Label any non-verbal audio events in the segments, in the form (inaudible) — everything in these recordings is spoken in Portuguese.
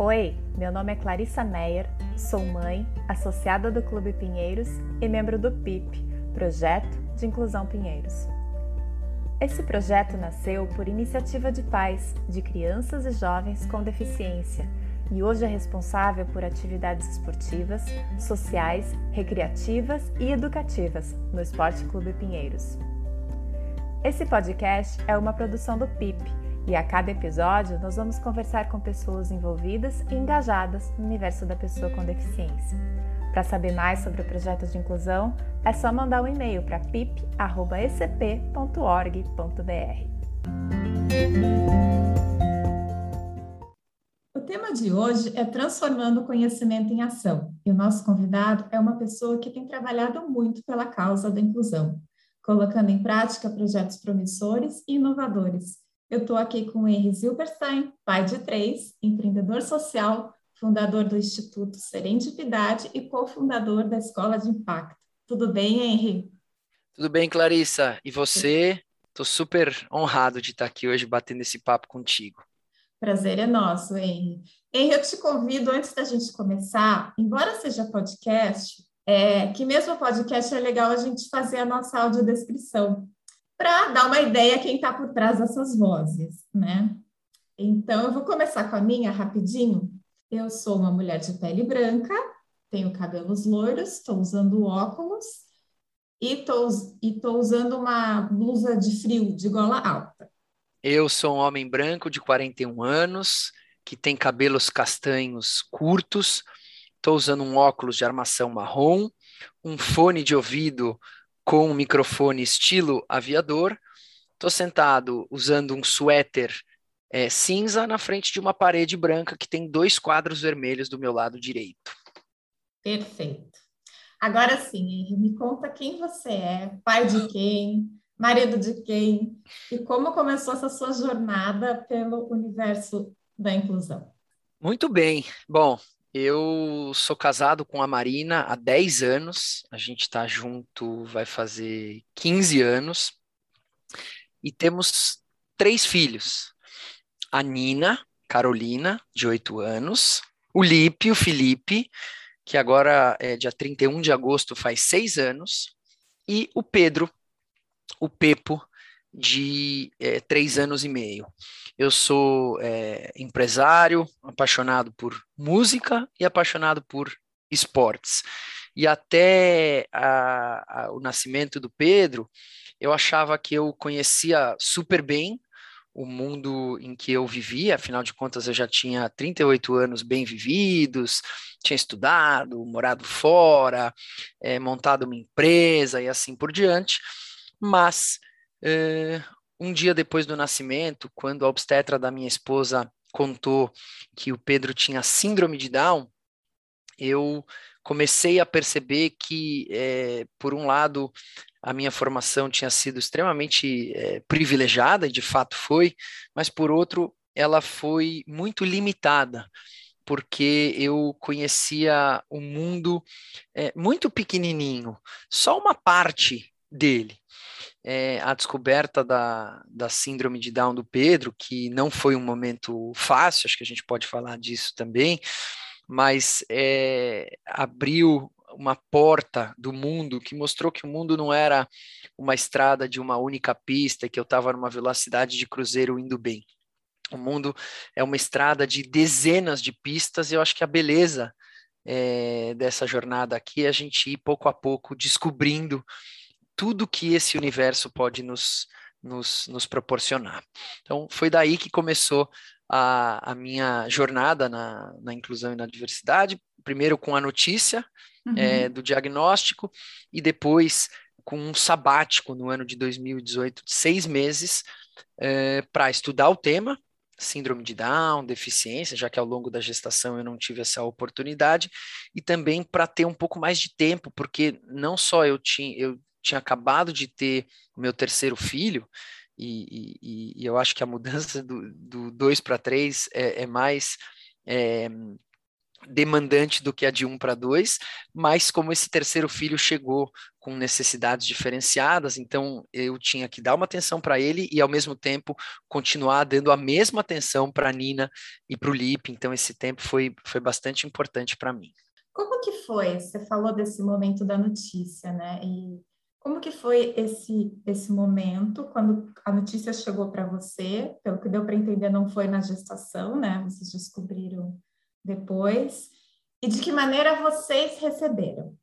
Oi, meu nome é Clarissa Meyer, sou mãe, associada do Clube Pinheiros e membro do PIP, Projeto de Inclusão Pinheiros. Esse projeto nasceu por iniciativa de pais de crianças e jovens com deficiência e hoje é responsável por atividades esportivas, sociais, recreativas e educativas no Esporte Clube Pinheiros. Esse podcast é uma produção do PIP e a cada episódio nós vamos conversar com pessoas envolvidas e engajadas no universo da pessoa com deficiência. Para saber mais sobre o projeto de inclusão, é só mandar um e-mail para pip.ecp.org.br. O tema de hoje é Transformando o Conhecimento em Ação, e o nosso convidado é uma pessoa que tem trabalhado muito pela causa da inclusão, colocando em prática projetos promissores e inovadores eu estou aqui com o Henry Zilberstein, pai de três, empreendedor social, fundador do Instituto Serendipidade e cofundador da Escola de Impacto. Tudo bem, Henry? Tudo bem, Clarissa. E você? Estou super honrado de estar aqui hoje batendo esse papo contigo. Prazer é nosso, Henry. Henry, eu te convido, antes da gente começar, embora seja podcast, é, que mesmo podcast é legal a gente fazer a nossa audiodescrição para dar uma ideia quem está por trás dessas vozes, né? Então, eu vou começar com a minha rapidinho. Eu sou uma mulher de pele branca, tenho cabelos loiros, estou usando óculos e estou usando uma blusa de frio de gola alta. Eu sou um homem branco de 41 anos, que tem cabelos castanhos curtos, estou usando um óculos de armação marrom, um fone de ouvido com um microfone estilo aviador. Estou sentado usando um suéter é, cinza na frente de uma parede branca que tem dois quadros vermelhos do meu lado direito. Perfeito. Agora sim, me conta quem você é, pai de quem, marido de quem e como começou essa sua jornada pelo universo da inclusão. Muito bem. Bom, eu sou casado com a Marina há 10 anos, a gente está junto, vai fazer 15 anos, e temos três filhos: a Nina, Carolina, de 8 anos, o Lipe, o Felipe, que agora é dia 31 de agosto, faz 6 anos, e o Pedro, o Pepo, de é, anos e meio. Eu sou é, empresário, apaixonado por música e apaixonado por esportes. E até a, a, o nascimento do Pedro, eu achava que eu conhecia super bem o mundo em que eu vivia, afinal de contas eu já tinha 38 anos bem vividos, tinha estudado, morado fora, é, montado uma empresa e assim por diante, mas é, um dia depois do nascimento, quando a obstetra da minha esposa contou que o Pedro tinha síndrome de Down, eu comecei a perceber que, é, por um lado, a minha formação tinha sido extremamente é, privilegiada, e de fato foi, mas por outro, ela foi muito limitada, porque eu conhecia o um mundo é, muito pequenininho, só uma parte dele é, a descoberta da, da síndrome de Down do Pedro, que não foi um momento fácil, acho que a gente pode falar disso também, mas é, abriu uma porta do mundo que mostrou que o mundo não era uma estrada de uma única pista, que eu estava numa velocidade de cruzeiro indo bem. O mundo é uma estrada de dezenas de pistas, e eu acho que a beleza é, dessa jornada aqui é a gente ir pouco a pouco descobrindo tudo que esse universo pode nos, nos, nos proporcionar. Então, foi daí que começou a, a minha jornada na, na inclusão e na diversidade, primeiro com a notícia uhum. é, do diagnóstico e depois com um sabático no ano de 2018, de seis meses, é, para estudar o tema, síndrome de Down, deficiência, já que ao longo da gestação eu não tive essa oportunidade, e também para ter um pouco mais de tempo, porque não só eu tinha, eu tinha acabado de ter o meu terceiro filho, e, e, e eu acho que a mudança do 2 para 3 é, é, mais. É, demandante do que a de um para dois, mas como esse terceiro filho chegou com necessidades diferenciadas, então eu tinha que dar uma atenção para ele e ao mesmo tempo continuar dando a mesma atenção para a Nina e para o Lipe, então esse tempo foi, foi bastante importante para mim. Como que foi? Você falou desse momento da notícia, né? E como que foi esse esse momento quando a notícia chegou para você? Pelo que deu para entender, não foi na gestação, né? Vocês descobriram depois. E de que maneira vocês receberam?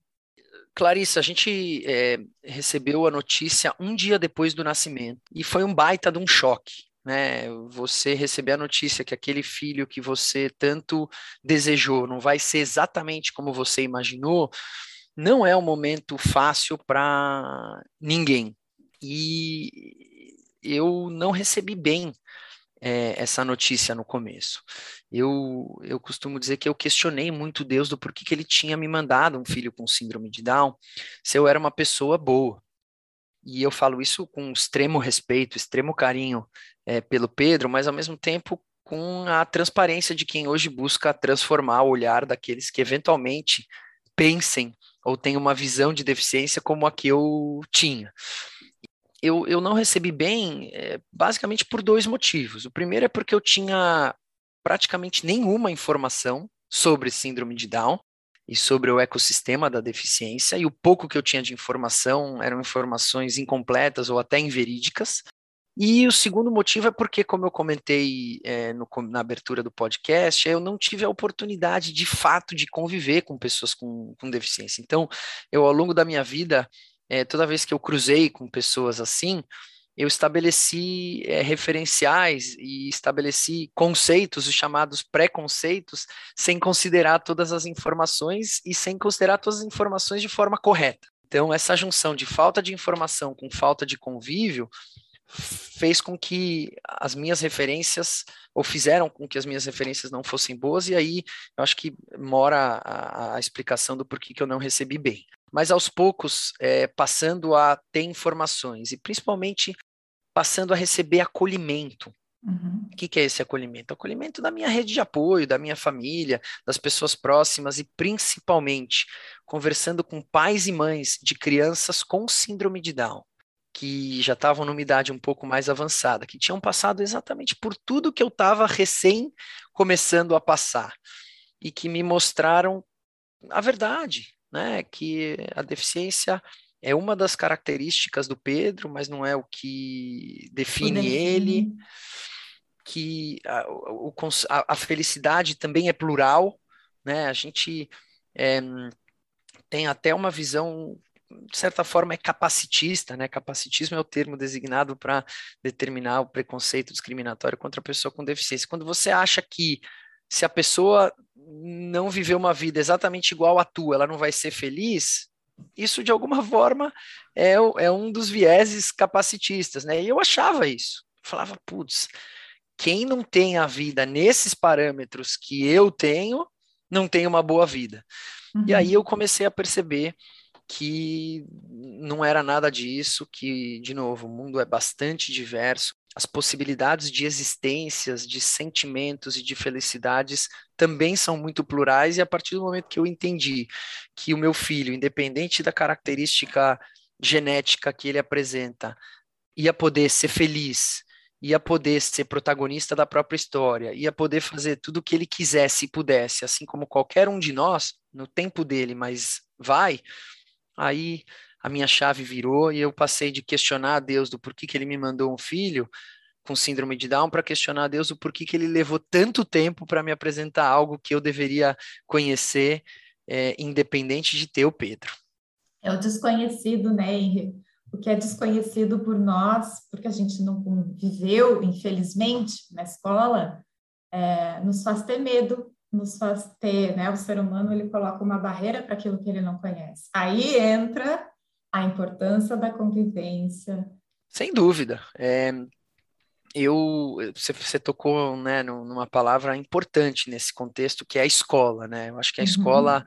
Clarissa, a gente é, recebeu a notícia um dia depois do nascimento e foi um baita de um choque. Né, você receber a notícia que aquele filho que você tanto desejou não vai ser exatamente como você imaginou, não é um momento fácil para ninguém. E eu não recebi bem é, essa notícia no começo. Eu, eu costumo dizer que eu questionei muito Deus do porquê que ele tinha me mandado um filho com síndrome de Down, se eu era uma pessoa boa. E eu falo isso com extremo respeito, extremo carinho é, pelo Pedro, mas ao mesmo tempo com a transparência de quem hoje busca transformar o olhar daqueles que eventualmente pensem ou tenham uma visão de deficiência como a que eu tinha eu, eu não recebi bem é, basicamente por dois motivos. O primeiro é porque eu tinha praticamente nenhuma informação sobre síndrome de Down e sobre o ecossistema da deficiência, e o pouco que eu tinha de informação eram informações incompletas ou até inverídicas. E o segundo motivo é porque, como eu comentei é, no, na abertura do podcast, eu não tive a oportunidade de fato de conviver com pessoas com, com deficiência. Então, eu, ao longo da minha vida, é, toda vez que eu cruzei com pessoas assim, eu estabeleci é, referenciais e estabeleci conceitos, os chamados preconceitos, sem considerar todas as informações e sem considerar todas as informações de forma correta. Então, essa junção de falta de informação com falta de convívio fez com que as minhas referências, ou fizeram com que as minhas referências não fossem boas, e aí eu acho que mora a, a explicação do porquê que eu não recebi bem mas aos poucos é, passando a ter informações e principalmente passando a receber acolhimento. Uhum. O que, que é esse acolhimento? Acolhimento da minha rede de apoio, da minha família, das pessoas próximas e principalmente conversando com pais e mães de crianças com síndrome de Down, que já estavam numa idade um pouco mais avançada, que tinham passado exatamente por tudo que eu estava recém começando a passar e que me mostraram a verdade, né, que a deficiência é uma das características do Pedro, mas não é o que define, ele, que a, o, a, felicidade também é plural, né, a gente é, tem até uma visão de certa forma é capacitista, né? Capacitismo é o termo designado para determinar o preconceito discriminatório contra a pessoa com deficiência. Quando você acha que se a pessoa não viver uma vida exatamente igual à tua, ela não vai ser feliz, isso de alguma forma é, é um dos vieses capacitistas, né? E eu achava isso. falava, putz, quem não tem a vida nesses parâmetros que eu tenho, não tem uma boa vida. Uhum. E aí eu comecei a perceber que não era nada disso, que, de novo, o mundo é bastante diverso, as possibilidades de existências, de sentimentos e de felicidades também são muito plurais, e a partir do momento que eu entendi que o meu filho, independente da característica genética que ele apresenta, ia poder ser feliz, ia poder ser protagonista da própria história, ia poder fazer tudo o que ele quisesse e pudesse, assim como qualquer um de nós, no tempo dele, mas vai, aí a minha chave virou e eu passei de questionar a Deus do porquê que ele me mandou um filho com síndrome de Down para questionar a Deus o porquê que ele levou tanto tempo para me apresentar algo que eu deveria conhecer, é, independente de ter o Pedro. É o desconhecido, né, Henry? O que é desconhecido por nós, porque a gente não viveu, infelizmente, na escola, é, nos faz ter medo, nos faz ter, né? O ser humano ele coloca uma barreira para aquilo que ele não conhece. Aí entra a importância da convivência. Sem dúvida. É, eu você, você tocou né, numa palavra importante nesse contexto que é a escola, né? Eu acho que a uhum. escola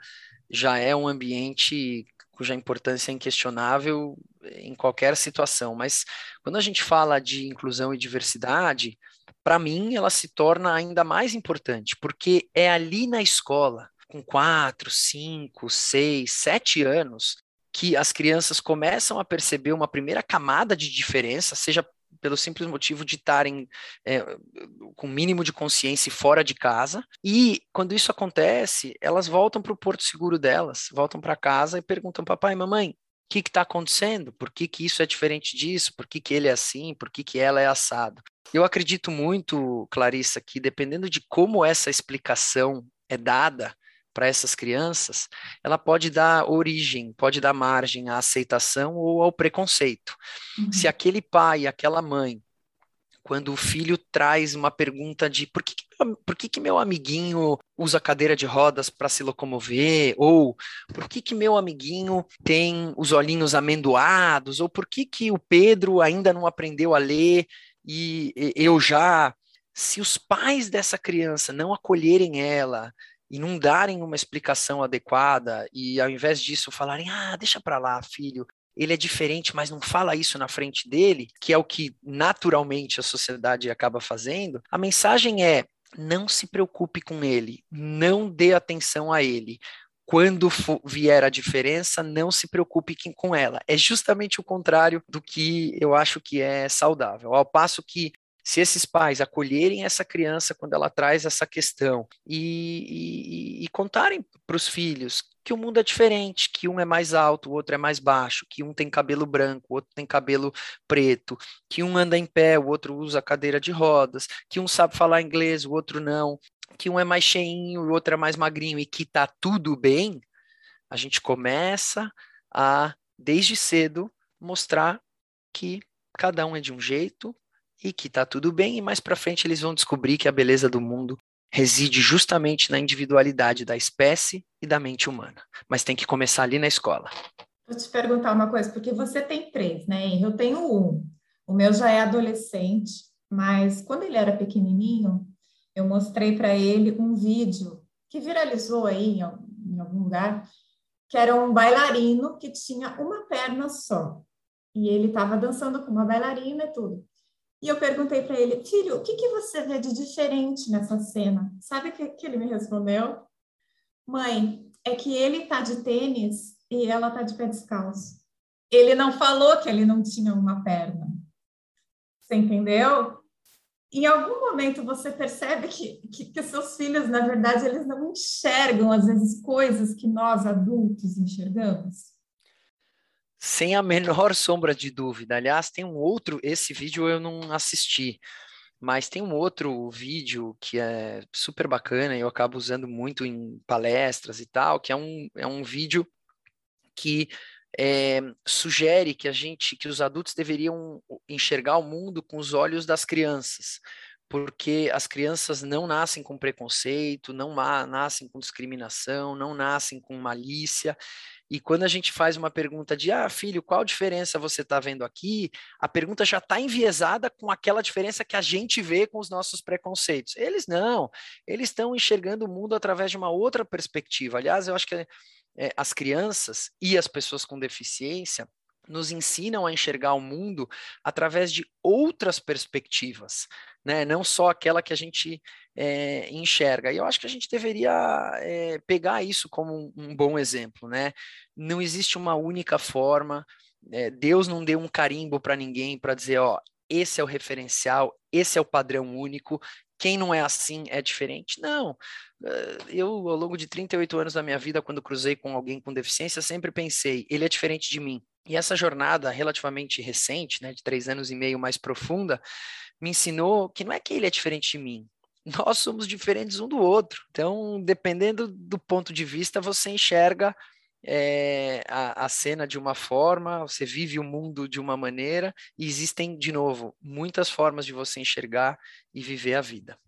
já é um ambiente cuja importância é inquestionável em qualquer situação, mas quando a gente fala de inclusão e diversidade, para mim ela se torna ainda mais importante, porque é ali na escola com quatro, cinco, seis, sete anos, que as crianças começam a perceber uma primeira camada de diferença, seja pelo simples motivo de estarem é, com mínimo de consciência fora de casa. E quando isso acontece, elas voltam para o porto seguro delas, voltam para casa e perguntam: papai, mamãe, o que está acontecendo? Por que, que isso é diferente disso? Por que, que ele é assim? Por que, que ela é assado? Eu acredito muito, Clarissa, que dependendo de como essa explicação é dada, para essas crianças, ela pode dar origem, pode dar margem à aceitação ou ao preconceito. Uhum. Se aquele pai, aquela mãe, quando o filho traz uma pergunta de por que, por que, que meu amiguinho usa cadeira de rodas para se locomover, ou por que, que meu amiguinho tem os olhinhos amendoados, ou por que, que o Pedro ainda não aprendeu a ler e eu já. Se os pais dessa criança não acolherem ela, e não darem uma explicação adequada e ao invés disso falarem, ah, deixa para lá, filho, ele é diferente, mas não fala isso na frente dele, que é o que naturalmente a sociedade acaba fazendo, a mensagem é: não se preocupe com ele, não dê atenção a ele. Quando vier a diferença, não se preocupe com ela. É justamente o contrário do que eu acho que é saudável. Ao passo que se esses pais acolherem essa criança quando ela traz essa questão e, e, e contarem para os filhos que o mundo é diferente, que um é mais alto, o outro é mais baixo, que um tem cabelo branco, o outro tem cabelo preto, que um anda em pé, o outro usa cadeira de rodas, que um sabe falar inglês, o outro não, que um é mais cheinho, o outro é mais magrinho e que tá tudo bem, a gente começa a desde cedo mostrar que cada um é de um jeito, e que tá tudo bem, e mais para frente eles vão descobrir que a beleza do mundo reside justamente na individualidade da espécie e da mente humana. Mas tem que começar ali na escola. Vou te perguntar uma coisa, porque você tem três, né? Eu tenho um. O meu já é adolescente, mas quando ele era pequenininho, eu mostrei para ele um vídeo que viralizou aí em algum lugar, que era um bailarino que tinha uma perna só. E ele estava dançando com uma bailarina e tudo. E eu perguntei para ele, filho, o que, que você vê de diferente nessa cena? Sabe o que, que ele me respondeu? Mãe, é que ele tá de tênis e ela tá de pé descalço. Ele não falou que ele não tinha uma perna. Você entendeu? Em algum momento você percebe que, que, que seus filhos, na verdade, eles não enxergam, às vezes, coisas que nós adultos enxergamos? Sem a menor sombra de dúvida. Aliás, tem um outro, esse vídeo eu não assisti, mas tem um outro vídeo que é super bacana e eu acabo usando muito em palestras e tal, que é um, é um vídeo que é, sugere que a gente, que os adultos deveriam enxergar o mundo com os olhos das crianças, porque as crianças não nascem com preconceito, não nascem com discriminação, não nascem com malícia, e quando a gente faz uma pergunta de, ah, filho, qual diferença você está vendo aqui? A pergunta já está enviesada com aquela diferença que a gente vê com os nossos preconceitos. Eles não, eles estão enxergando o mundo através de uma outra perspectiva. Aliás, eu acho que é, as crianças e as pessoas com deficiência nos ensinam a enxergar o mundo através de outras perspectivas, né? não só aquela que a gente é, enxerga. E eu acho que a gente deveria é, pegar isso como um, um, bom exemplo. Né? Não existe uma única forma, Deus não deu um carimbo para ninguém para dizer, ó, esse é o referencial, esse é o padrão único, quem não é assim é diferente. Não. Eu, ao longo de 38 anos da minha vida, quando cruzei com alguém com deficiência, sempre pensei, ele é diferente de mim. E essa jornada relativamente recente, né, de três anos e meio mais profunda, me ensinou que não é que ele é diferente de mim, (laughs) nós somos diferentes um do outro. Então, dependendo do ponto de vista, você enxerga é, a, a, cena de uma forma, você vive o mundo de uma maneira, e existem, de novo, muitas formas de você enxergar e viver a vida.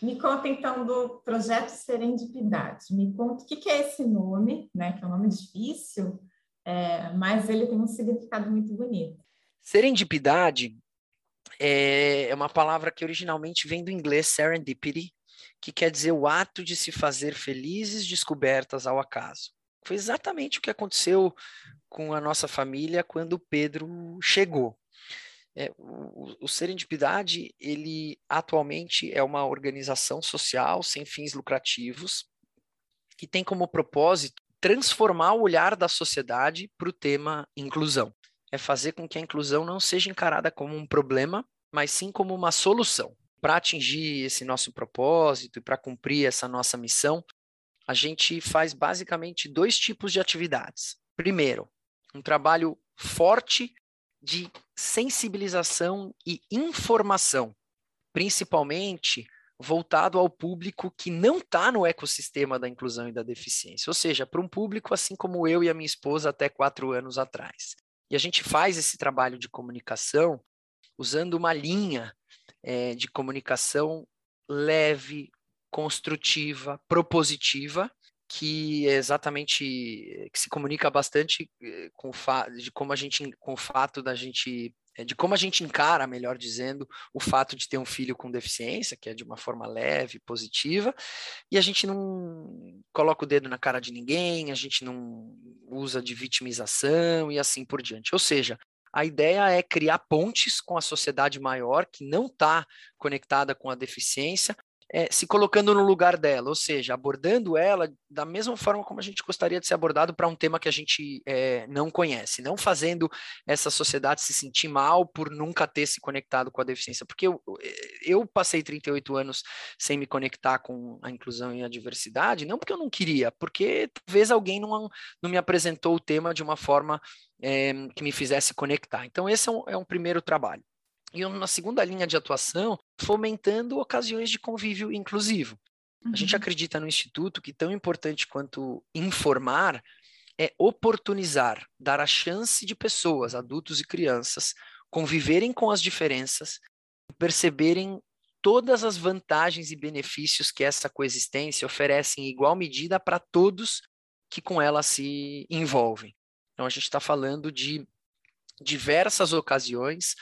Me conta então do projeto Serendipidade. Me conta o que é esse nome, né? Que é um nome difícil, é, mas ele tem um significado muito bonito. Serendipidade é, é uma palavra que originalmente vem do inglês serendipity, que quer dizer o ato de se fazer felizes descobertas ao acaso. Foi exatamente o que aconteceu com a nossa família quando Pedro chegou. É, o, o Serendipidade, ele atualmente é uma organização social sem fins lucrativos que tem como propósito transformar o olhar da sociedade para o tema inclusão. É fazer com que a inclusão não seja encarada como um problema, mas sim como uma solução. Para atingir esse nosso propósito e para cumprir essa nossa missão, a gente faz basicamente dois tipos de atividades. Primeiro, um trabalho forte de sensibilização e informação, principalmente voltado ao público que não está no ecossistema da inclusão e da deficiência, ou seja, para um público assim como eu e a minha esposa até quatro anos atrás. E a gente faz esse trabalho de comunicação usando uma linha é, de comunicação leve, construtiva, propositiva, que é exatamente que se comunica bastante eh, com de como a gente com o fato da gente eh, de como a gente encara, melhor dizendo, o fato de ter um filho com deficiência, que é de uma forma leve, positiva, e a gente não coloca o dedo na cara de ninguém, a gente não usa de vitimização e assim por diante. Ou seja, a ideia é criar pontes com a sociedade maior que não está conectada com a deficiência, é, se colocando no lugar dela, ou seja, abordando ela da mesma forma como a gente gostaria de ser abordado para um tema que a gente é, não conhece, não fazendo essa sociedade se sentir mal por nunca ter se conectado com a deficiência, porque eu, eu passei 38 anos sem me conectar com a inclusão e a diversidade, não porque eu não queria, porque talvez alguém não, não me apresentou o tema de uma forma é, que me fizesse conectar. Então, esse é um, é um primeiro trabalho. E uma segunda linha de atuação, fomentando ocasiões de convívio inclusivo. Uhum. A gente uhum. acredita no Instituto que tão importante quanto informar é oportunizar, dar a chance de pessoas, adultos e crianças, conviverem com as diferenças, perceberem todas as vantagens e benefícios que essa coexistência oferece em igual medida para todos que com ela se envolvem. Então, a gente está falando de diversas ocasiões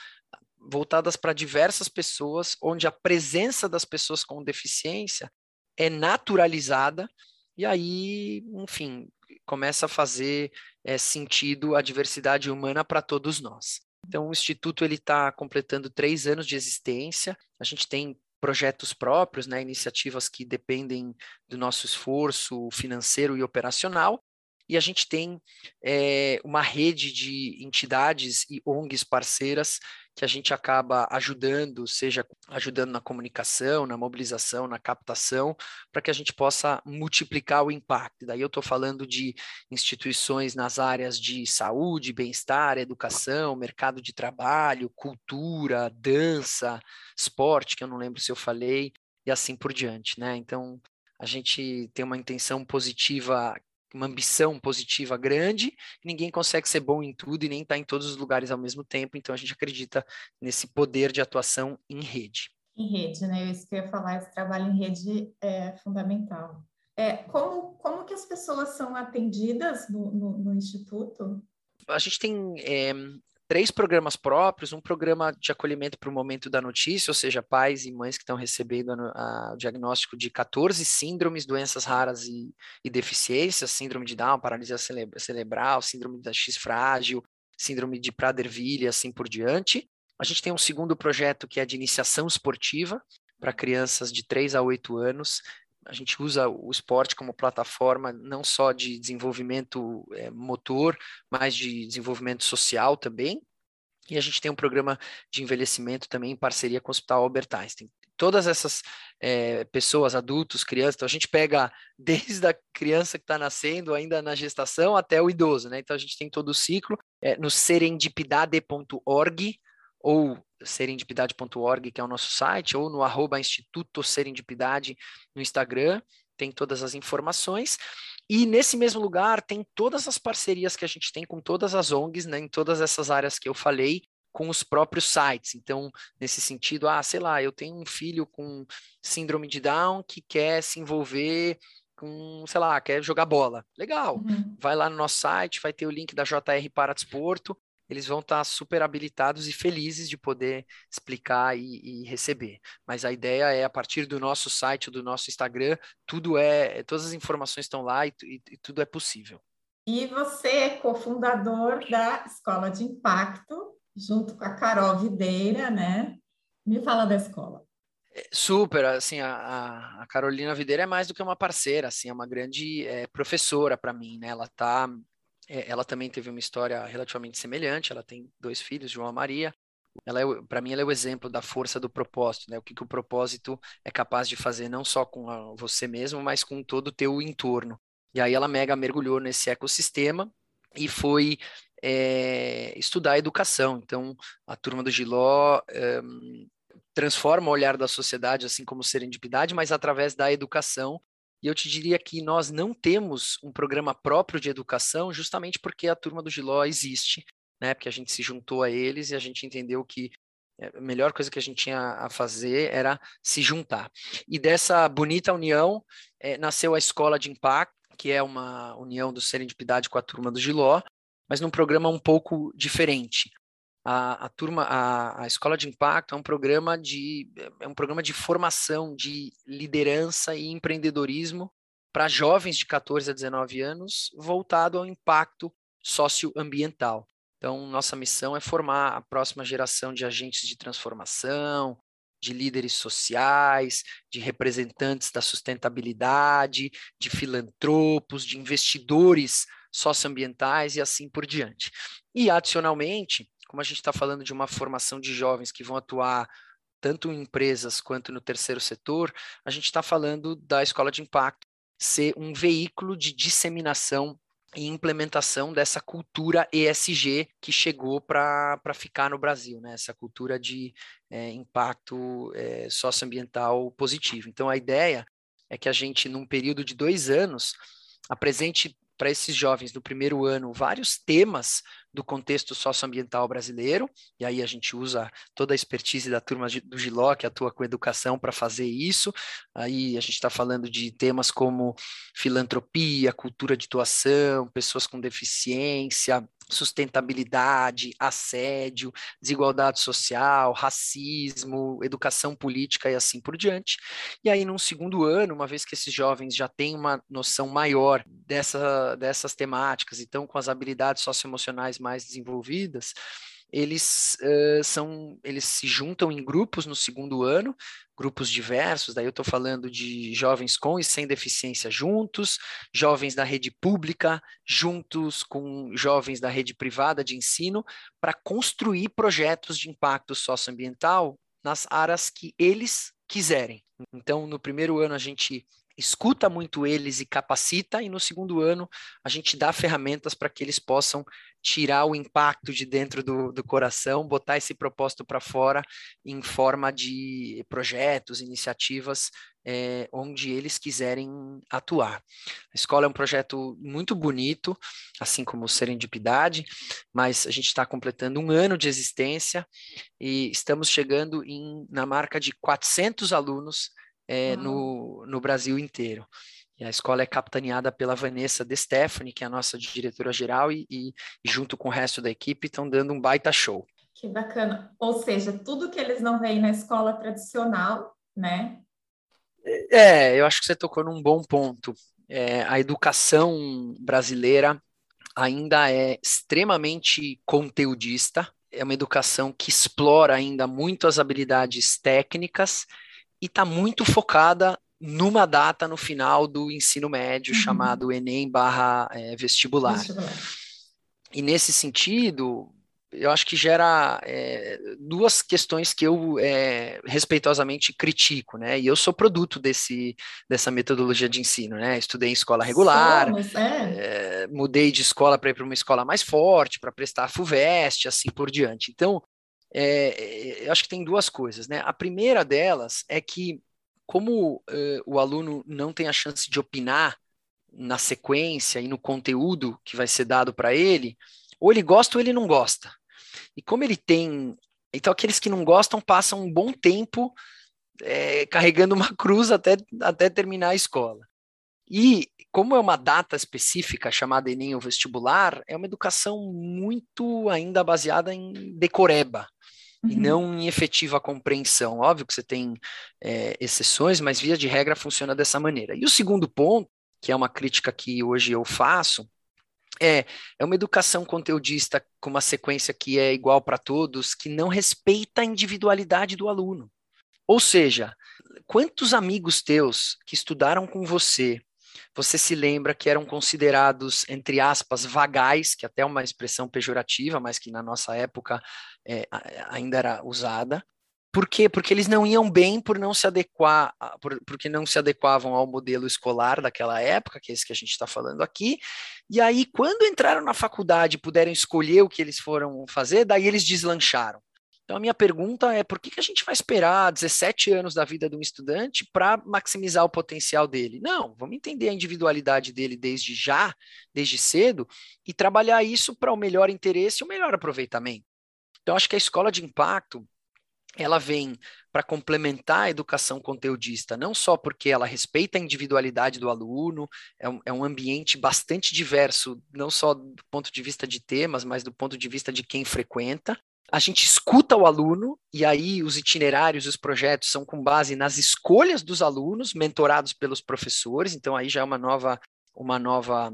voltadas para diversas pessoas, onde a presença das pessoas com deficiência é naturalizada, e aí, enfim, começa a fazer é, sentido a diversidade humana para todos nós. Então, o Instituto está completando três anos de existência. A gente tem projetos próprios, né, iniciativas que dependem do nosso esforço financeiro e operacional, e a gente tem é, uma rede de entidades e ONGs parceiras que a gente acaba ajudando, seja ajudando na comunicação, na mobilização, na captação, para que a gente possa multiplicar o impacto. Daí eu estou falando de instituições nas áreas de saúde, bem-estar, educação, mercado de trabalho, cultura, dança, esporte, que eu não lembro se eu falei, e assim por diante, né? Então, a gente tem uma intenção positiva uma ambição positiva grande, ninguém consegue ser bom em tudo e nem estar tá em todos os lugares ao mesmo tempo, então a gente acredita nesse poder de atuação em rede. Em rede, né? Isso que eu ia falar, esse trabalho em rede é fundamental. É, como, como que as pessoas são atendidas no, no, no Instituto? A gente tem é, três programas próprios, um programa de acolhimento para o momento da notícia, ou seja, pais e mães que estão recebendo o diagnóstico de 14 síndromes, doenças raras e, e deficiências, síndrome de Down, paralisia cerebral, síndrome da X frágil, síndrome de Prader-Willi, assim por diante. A gente tem um segundo projeto que é de iniciação esportiva para crianças de 3 a 8 anos, a gente usa o esporte como plataforma não só de desenvolvimento é, motor, mas de desenvolvimento social também. E a gente tem um programa de envelhecimento também em parceria com o Hospital Albert Einstein. Todas essas é, pessoas, adultos, crianças, então a gente pega (laughs) desde a criança que está nascendo, ainda na gestação, até o idoso, né? Então a gente tem todo o ciclo é, no serendipidade.org ou serendipidade.org, que é o nosso site, ou no arroba Instituto Serendipidade no Instagram, tem todas as informações. E nesse mesmo lugar tem todas as parcerias que a gente tem com todas as ONGs, né, em todas essas áreas que eu falei, com os próprios sites. Então, nesse sentido, ah, sei lá, eu tenho um filho com síndrome de Down que quer se envolver com, sei lá, quer jogar bola. Legal. Uhum. Vai lá no nosso site, vai ter o link da JR para Desporto eles vão estar super habilitados e felizes de poder explicar e, e, receber. Mas a ideia é, a partir do nosso site, do nosso Instagram, tudo é, todas as informações estão lá e, e, e tudo é possível. E você é cofundador da Escola de Impacto, junto com a Carol Videira, né? Me fala da escola. É, super, assim, a, a Carolina Videira é mais do que uma parceira, assim, é uma grande é, professora para mim, né? Ela tá, é, ela também teve uma história relativamente semelhante, ela tem dois filhos, João e Maria, ela é, para mim ela é o exemplo da força do propósito, né? O que, que o propósito é capaz de fazer não só com a, você mesmo, mas com todo o teu entorno. E aí ela mega mergulhou nesse ecossistema e foi é, estudar educação. Então, a turma do Giló é, transforma o olhar da sociedade, assim como serendipidade, mas através da educação. E eu te diria que nós não temos um programa próprio de educação, justamente porque a turma do Giló existe, né? Porque a gente se juntou a eles e a gente entendeu que a melhor coisa que a gente tinha a fazer era se juntar. E dessa bonita união é, nasceu a Escola de Impacto, que é uma união do Serendipidade com a turma do Giló, mas num programa um pouco diferente. A, a turma, a, a, Escola de Impacto é um programa de é um programa de formação de liderança e empreendedorismo para jovens de 14 a 19 anos, voltado ao impacto socioambiental. Então, nossa missão é formar a próxima geração de agentes de transformação, de líderes sociais, de representantes da sustentabilidade, de filantropos, de investidores socioambientais e assim por diante. E, adicionalmente, como a gente está falando de uma formação de jovens que vão atuar tanto em empresas quanto no terceiro setor, a gente está falando da escola de impacto ser um veículo de disseminação e implementação dessa cultura ESG que chegou para ficar no Brasil, né? essa cultura de é, impacto é, socioambiental positivo. Então, a ideia é que a gente, num período de dois anos, apresente para esses jovens do primeiro ano vários temas do contexto socioambiental brasileiro, e aí a gente usa toda a expertise da turma do Giló, que atua com educação, para fazer isso. Aí a gente está falando de temas como filantropia, cultura de doação, pessoas com deficiência, sustentabilidade, assédio, desigualdade social, racismo, educação política e assim por diante. E aí, num segundo ano, uma vez que esses jovens já têm uma noção maior dessa, dessas temáticas e estão com as habilidades socioemocionais mais desenvolvidas, eles uh, são, eles se juntam em grupos no segundo ano, grupos diversos, daí eu estou falando de jovens com e sem deficiência juntos, jovens da rede pública juntos com jovens da rede privada de ensino, para construir projetos de impacto socioambiental nas áreas que eles quiserem. Então, no primeiro ano a gente escuta muito eles e capacita, e no segundo ano a gente dá ferramentas para que eles possam tirar o impacto de dentro do, do coração, botar esse propósito para fora em forma de projetos, iniciativas é, onde eles quiserem atuar. A escola é um projeto muito bonito, assim como Serendipidade, mas a gente está completando um ano de existência e estamos chegando em, na marca de 400 alunos é, no, no Brasil inteiro. E a escola é capitaneada pela Vanessa De Stefani, que é a nossa diretora-geral, e, e, junto com o resto da equipe estão dando um baita show. Que bacana. Ou seja, tudo que eles não veem na escola tradicional, né? É, eu acho que você tocou num bom ponto. É, a educação brasileira ainda é extremamente conteudista, é uma educação que explora ainda muito as habilidades técnicas e está muito focada numa data no final do ensino médio, uhum. chamado Enem barra é, vestibular. vestibular. E nesse sentido, eu acho que gera é, duas questões que eu é, respeitosamente critico, né? E eu sou produto desse, dessa metodologia de ensino, né? Estudei em escola regular, Somos, é. mudei de escola para ir para uma escola mais forte, para prestar a FUVEST, assim por diante. Então, eu acho que tem duas coisas, né? A primeira delas é que como uh, o aluno não tem a chance de opinar na sequência e no conteúdo que vai ser dado para ele, ou ele gosta ou ele não gosta. E como ele tem. Então, aqueles que não gostam passam um bom tempo é, carregando uma (laughs) cruz até, até terminar a escola. E como é uma data específica chamada Enem ou vestibular, é uma educação muito ainda baseada em decoreba uhum. e não em efetiva compreensão. Óbvio que você tem é, exceções, mas via de regra funciona dessa maneira. E o segundo ponto, que é uma crítica que hoje eu faço, é, é uma educação conteudista com uma sequência que é igual para todos, que não respeita a individualidade do aluno. Ou seja, quantos amigos teus que estudaram com você, você se lembra que eram considerados, entre aspas, vagais, que até é uma expressão pejorativa, mas que na nossa época é, ainda era usada. Por quê? Porque eles não iam bem por não se adequar, por, porque não se adequavam ao modelo escolar daquela época, que é esse que a gente está falando aqui. E aí, quando entraram na faculdade e puderam escolher o que eles foram fazer, daí eles deslancharam. Então, a minha pergunta é: por que, que a gente vai esperar 17 anos da vida de um estudante para maximizar o potencial dele? Não, vamos entender a individualidade dele desde já, desde cedo, e trabalhar isso para o melhor interesse e o melhor aproveitamento. Então, acho que a escola de impacto ela vem para complementar a educação conteudista, não só porque ela respeita a individualidade do aluno, é um, é um, ambiente bastante diverso, não só do ponto de vista de temas, mas do ponto de vista de quem frequenta, a gente escuta o aluno, e aí os itinerários, os projetos são com base nas escolhas dos alunos, mentorados pelos professores, então aí já é uma nova, uma nova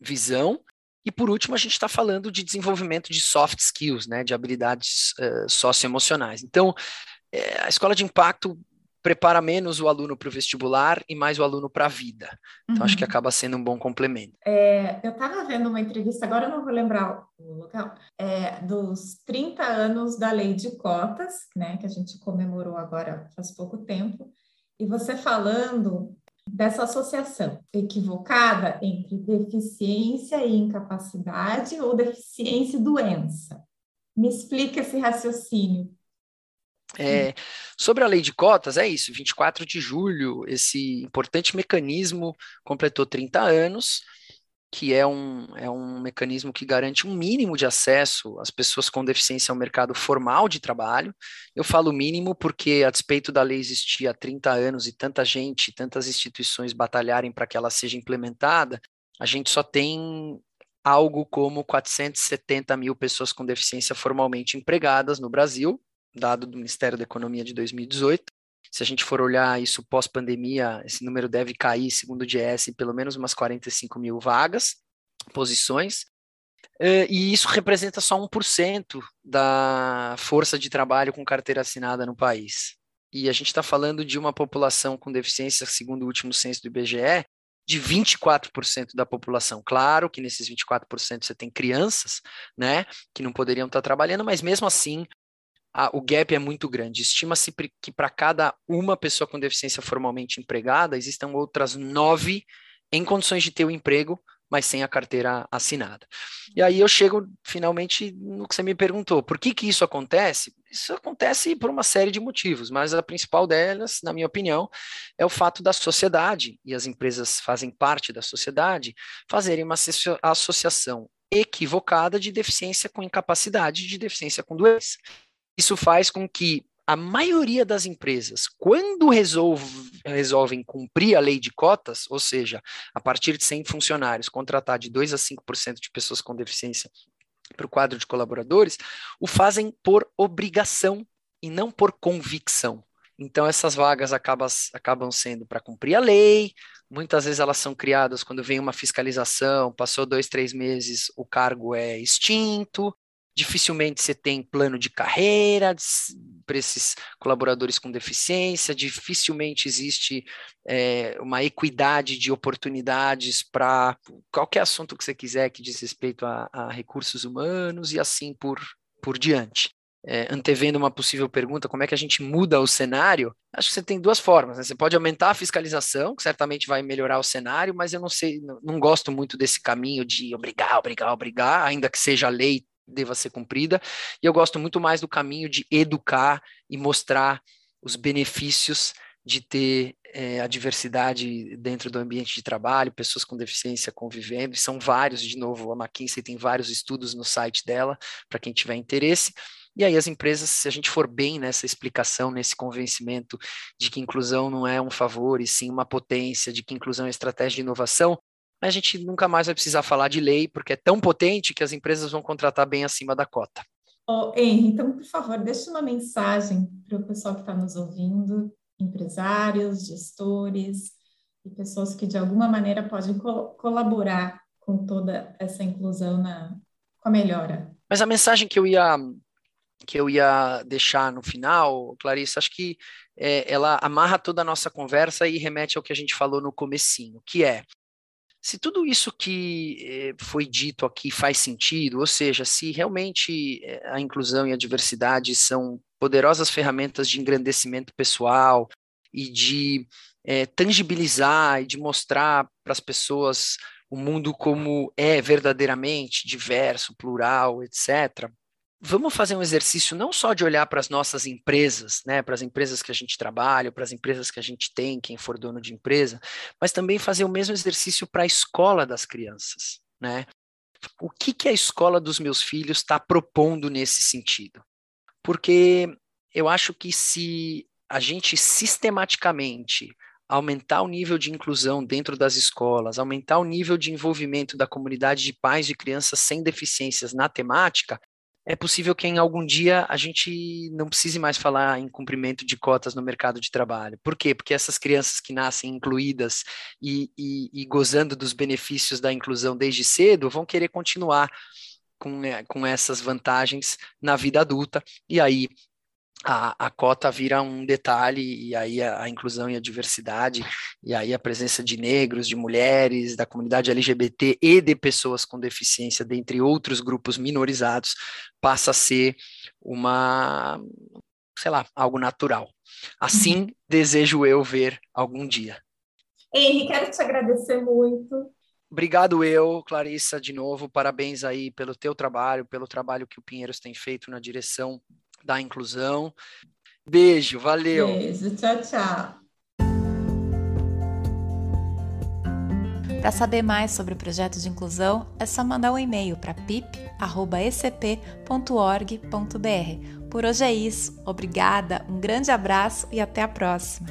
visão. E por último, a gente está falando de desenvolvimento de soft skills, né, de habilidades uh, socioemocionais. Então, é, a escola de impacto prepara menos o aluno para o vestibular e mais o aluno para a vida. Então, uhum. acho que uhum. acaba sendo um bom complemento. É, eu estava vendo uma entrevista, agora eu não vou lembrar o local, é, dos 30 anos da lei de cotas, né, que a gente comemorou agora faz pouco tempo, e você falando dessa associação equivocada entre deficiência e incapacidade ou deficiência e doença. Me explica esse raciocínio. É, sobre a lei de cotas, é isso, 24 de julho, esse importante mecanismo completou 30 anos, que é um, é um mecanismo que garante um mínimo de acesso às pessoas com deficiência ao mercado formal de trabalho. Eu falo mínimo porque, a despeito da lei existir há 30 anos e tanta gente, tantas instituições batalharem para que ela seja implementada, a gente só tem algo como 470 mil pessoas com deficiência formalmente empregadas no Brasil, dado do Ministério da Economia de 2018. Se a gente for olhar isso pós-pandemia, esse número deve cair, segundo o DS, em pelo menos umas 45 mil vagas, posições. Eh, e isso representa só 1% da força de trabalho com carteira assinada no país. E a gente está falando de uma população com deficiência, segundo o último censo do IBGE, de 24% da população. Claro que nesses 24% você tem crianças, né, que não poderiam estar trabalhando, mas mesmo assim a, o gap é muito grande. Estima-se que para cada uma pessoa com deficiência formalmente empregada, existam outras nove em condições de ter o um emprego, mas sem a carteira assinada. E aí eu chego finalmente no que você me perguntou, por que que isso acontece? Isso acontece por uma série de motivos, mas a principal delas, na minha opinião, é o fato da sociedade, e as empresas fazem parte da sociedade, fazerem uma associação equivocada de deficiência com incapacidade, de deficiência com doença. Isso faz com que a maioria das empresas, quando resolve, resolvem cumprir a lei de cotas, ou seja, a partir de 100 funcionários, contratar de 2 a 5% de pessoas com deficiência para o quadro de colaboradores, o fazem por obrigação e não por convicção. Então, essas vagas acabam, acabam sendo para cumprir a lei, muitas vezes elas são criadas quando vem uma fiscalização, passou dois, três meses, o cargo é extinto, dificilmente você tem plano de carreira para esses colaboradores com deficiência, dificilmente existe é, uma equidade de oportunidades para qualquer assunto que você quiser que diz respeito a, a recursos humanos e assim por, por diante. É, antevendo uma possível pergunta, como é que a gente muda o cenário? Acho que você tem duas formas. Né? Você pode aumentar a fiscalização, que certamente vai melhorar o cenário, mas eu não sei, não, não gosto muito desse caminho de obrigar, obrigar, obrigar, ainda que seja lei deva ser cumprida. E eu gosto muito mais do caminho de educar e mostrar os benefícios de ter é, a diversidade dentro do ambiente de trabalho, pessoas com deficiência convivendo, e são vários, de novo, a McKinsey tem vários estudos no site dela, para quem tiver interesse. E aí as empresas, se a gente for bem nessa explicação, nesse convencimento de que inclusão não é um favor e sim uma potência, de que inclusão é estratégia de inovação, a gente nunca mais vai precisar falar de lei, porque é tão potente que as empresas vão contratar bem acima da cota. Oh, Henry, então, por favor, deixe uma mensagem para o pessoal que está nos ouvindo, empresários, gestores e pessoas que de alguma maneira podem co colaborar com toda essa inclusão na, com a melhora. Mas a mensagem que eu ia que eu ia deixar no final, Clarice, acho que é, ela amarra toda a nossa conversa e remete ao que a gente falou no comecinho, que é se tudo isso que eh, foi dito aqui faz sentido, ou seja, se realmente eh, a inclusão e a diversidade são poderosas ferramentas de engrandecimento pessoal e de é, tangibilizar e de mostrar para as pessoas o mundo como é verdadeiramente diverso, plural, etc vamos fazer um exercício não só de olhar para as nossas empresas, né, para as empresas que a gente trabalha, para as empresas que a gente tem, quem for dono de empresa, mas também fazer o mesmo exercício para a escola das crianças, né? O que, que a escola dos meus filhos está propondo nesse sentido? Porque eu acho que se a gente sistematicamente aumentar o nível de inclusão dentro das escolas, aumentar o nível de envolvimento da comunidade de pais de crianças sem deficiências na temática, é possível que em algum dia a gente não precise mais falar em cumprimento de cotas no mercado de trabalho. Por quê? Porque essas crianças que nascem incluídas e, e, e gozando dos benefícios da inclusão desde cedo vão querer continuar com, é, com essas vantagens na vida adulta, e aí a, a, cota vira um detalhe, e aí a, a, inclusão e a diversidade, e aí a presença de negros, de mulheres, da comunidade LGBT e de pessoas com deficiência, dentre outros grupos minorizados, passa a ser uma, sei lá, algo natural. Assim uhum. desejo eu ver algum dia. Henrique, quero te agradecer muito. Obrigado eu, Clarissa, de novo, parabéns aí pelo teu trabalho, pelo trabalho que o Pinheiros tem feito na direção da inclusão. Beijo, valeu. Beijo, tchau, tchau. Para saber mais sobre o projeto de inclusão, é só mandar um e-mail para pip.ecp.org.br. Por hoje é isso. Obrigada, um grande abraço e até a próxima.